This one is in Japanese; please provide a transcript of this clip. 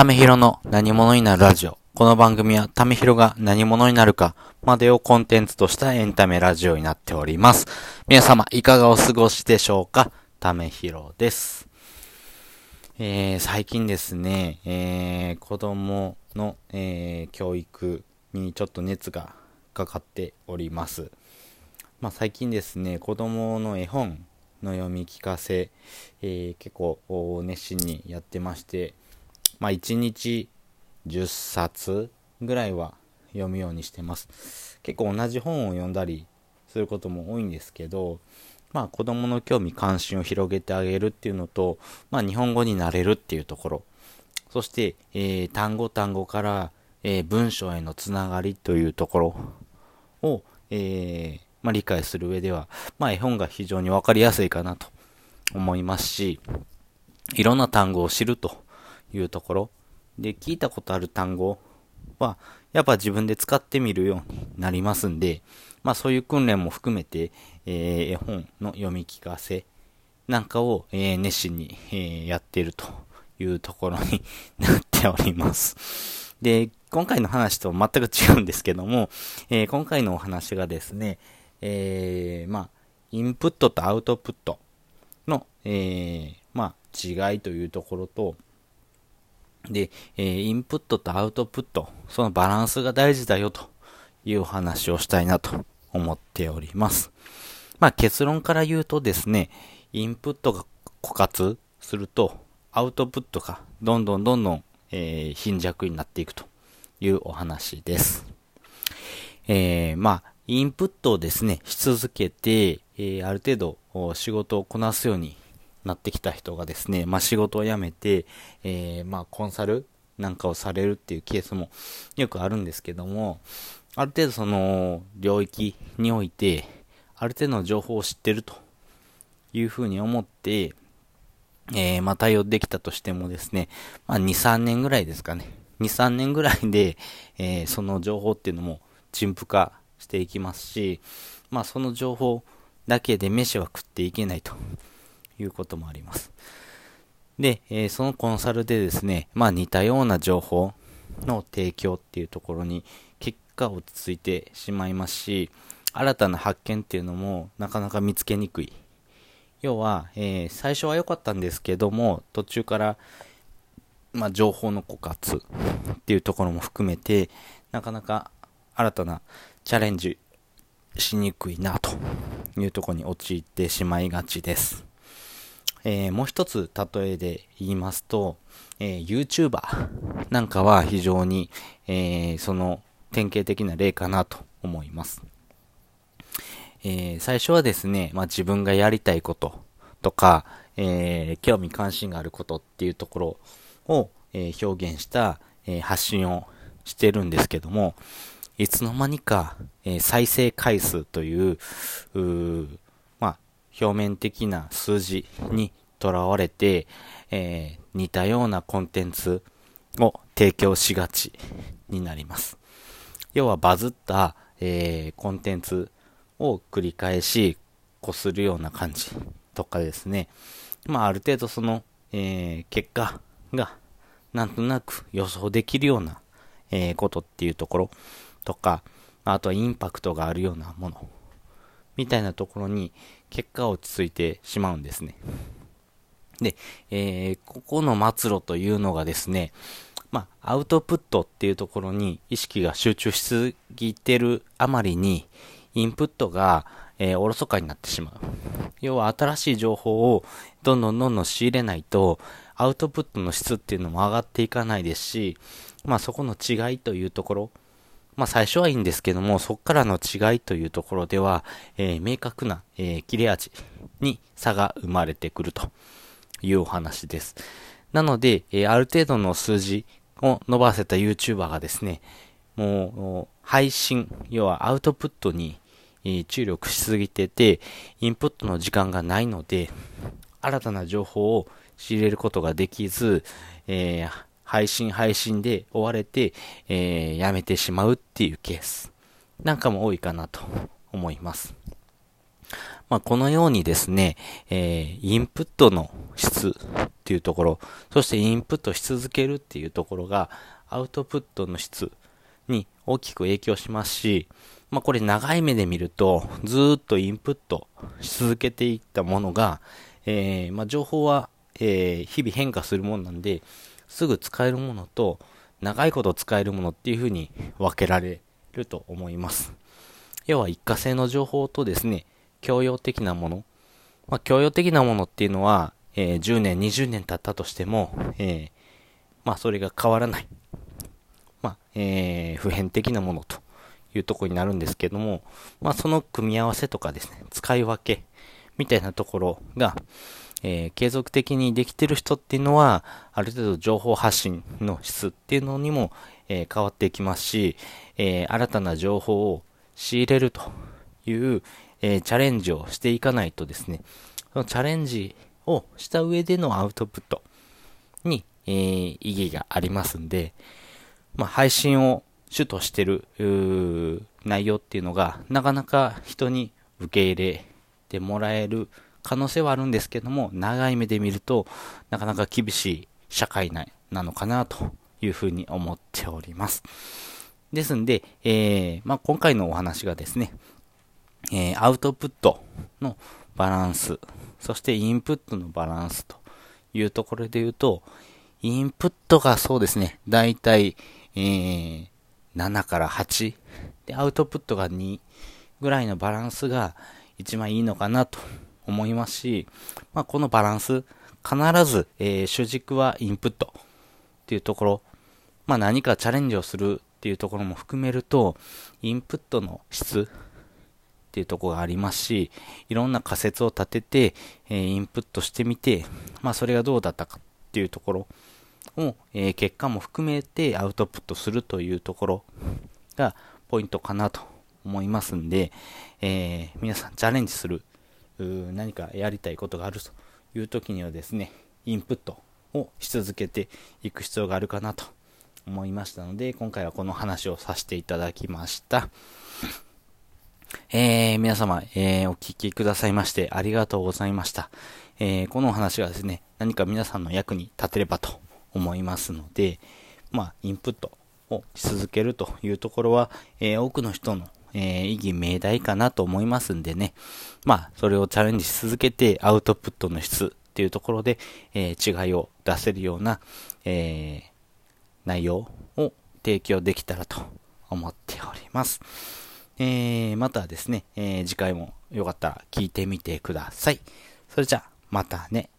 ためひろの何者になるラジオ。この番組はためひろが何者になるかまでをコンテンツとしたエンタメラジオになっております。皆様いかがお過ごしでしょうか？ためひろです。えー、最近ですね、えー、子供の、えー、教育にちょっと熱がかかっております。まあ、最近ですね、子供の絵本の読み聞かせ、えー結構熱心にやってまして、まあ、1日10冊ぐらいは読むようにしてます。結構同じ本を読んだりすることも多いんですけど、まあ、子供の興味関心を広げてあげるっていうのと、まあ、日本語になれるっていうところ、そして、えー単語単語から、えー文章へのつながりというところを、えーまあ、理解する上では、まあ、絵本が非常にわかりやすいかなと思いますし、いろんな単語を知るというところで、聞いたことある単語は、やっぱ自分で使ってみるようになりますんで、まあそういう訓練も含めて、えー絵本の読み聞かせなんかを、えー熱心に、えーやっているというところになっております。で、今回の話と全く違うんですけども、えー今回のお話がですね、えーまあ、インプットとアウトプットの、えーまあ、違いというところと、で、えーインプットとアウトプット、そのバランスが大事だよというお話をしたいなと思っております。まあ結論から言うとですね、インプットが枯渇すると、アウトプットがどんどんどんどん、えー貧弱になっていくというお話です。えーまあ、インプットをですね、し続けて、えーある程度仕事をこなすようになってきた人がですね、まあ仕事を辞めて、えーまあコンサルなんかをされるっていうケースもよくあるんですけども、ある程度その領域において、ある程度の情報を知ってるというふうに思って、えーまあ対応できたとしてもですね、まあ2、3年ぐらいですかね。2、3年ぐらいで、えーその情報っていうのも陳腐化していきますし、まあその情報だけで飯は食っていけないということもあります。で、えーそのコンサルでですね、まあ似たような情報の提供っていうところに結果落ち着いてしまいますし、新たな発見っていうのもなかなか見つけにくい。要は、えー最初は良かったんですけども、途中から、まあ、情報の枯渇っていうところも含めて、なかなか新たなチャレンジしにくいなというところに陥ってしまいがちです。えーもう一つ例えで言いますと、えー YouTuber なんかは非常に、えーその典型的な例かなと思います。えー最初はですね、まあ、自分がやりたいこととか、えー興味関心があることっていうところを、えー表現した、えー発信をしてるんですけども、いつの間にか、え再生回数という、う、表面的な数字にとらわれて、えー似たようなコンテンツを提供しがちになります。要はバズった、えーコンテンツを繰り返しこするような感じとかですね。まあある程度その、えー結果がなんとなく予想できるような、えーことっていうところとか、あとはインパクトがあるようなものみたいなところに結果落ち着いてしまうんですね。で、えーここの末路というのがですね、まあ、アウトプットっていうところに意識が集中しすぎてるあまりに、インプットが、えーおろそかになってしまう。要は新しい情報をどんどんどんどん仕入れないと、アウトプットの質っていうのも上がっていかないですし、まあそこの違いというところ、まあ最初はいいんですけども、そこからの違いというところでは、えー明確な、えー切れ味に差が生まれてくるというお話です。なので、えーある程度の数字を伸ばせた YouTuber がですね、もう、配信、要はアウトプットに、え注力しすぎてて、インプットの時間がないので、新たな情報を仕入れることができず、えー配信配信で追われて、えーやめてしまうっていうケースなんかも多いかなと思います。まあ、このようにですね、えー、インプットの質っていうところ、そしてインプットし続けるっていうところが、アウトプットの質に大きく影響しますし、まあ、これ長い目で見ると、ずっとインプットし続けていったものが、えー、まあ、情報は、えー、日々変化するものなんで、すぐ使えるものと、長いこと使えるものっていう風に分けられると思います。要は一過性の情報とですね、教養的なもの。まあ、教養的なものっていうのは、えー、10年、20年経ったとしても、えー、まあ、それが変わらない。まあ、えー、普遍的なものというところになるんですけども、まあ、その組み合わせとかですね、使い分けみたいなところが、えー、継続的にできてる人っていうのは、ある程度情報発信の質っていうのにも、えー、変わっていきますし、えー、新たな情報を仕入れるという、えチャレンジをしていかないとですね、そのチャレンジをした上でのアウトプットに、え意義がありますんで、まあ、配信を主としてる内容っていうのが、なかなか人に受け入れてもらえる可能性はあるんですけども、長い目で見ると、なかなか厳しい社会内なのかなというふうに思っております。ですんで、えー、まあ、今回のお話がですね、えー、アウトプットのバランス、そしてインプットのバランスというところで言うと、インプットがそうですね、だいたい、えー、7から8。で、アウトプットが2ぐらいのバランスが一番いいのかなと思いますし、まあ、このバランス、必ず、えー、主軸はインプットっていうところ、まあ、何かチャレンジをするっていうところも含めると、インプットの質っていうところがありますし、いろんな仮説を立てて、えー、インプットしてみて、まあ、それがどうだったかっていうところを、えー、結果も含めてアウトプットするというところがポイントかなと思いますんで、え、皆さんチャレンジする、何かやりたいことがあるという時にはですね、インプットをし続けていく必要があるかなと思いましたので、今回はこの話をさせていただきました。えー、皆様、えー、お聞きくださいましてありがとうございました。えー、このお話がですね、何か皆さんの役に立てればと思いますので、まあ、インプットをし続けるというところは、え、多くの人の、えー、意義命題かなと思いますんでね、まあ、それをチャレンジし続けてアウトプットの質っていうところで、えー、違いを出せるような、え内容を提供できたらと思っております。えまたですね、え次回もよかったら聞いてみてください。それじゃあ、またね。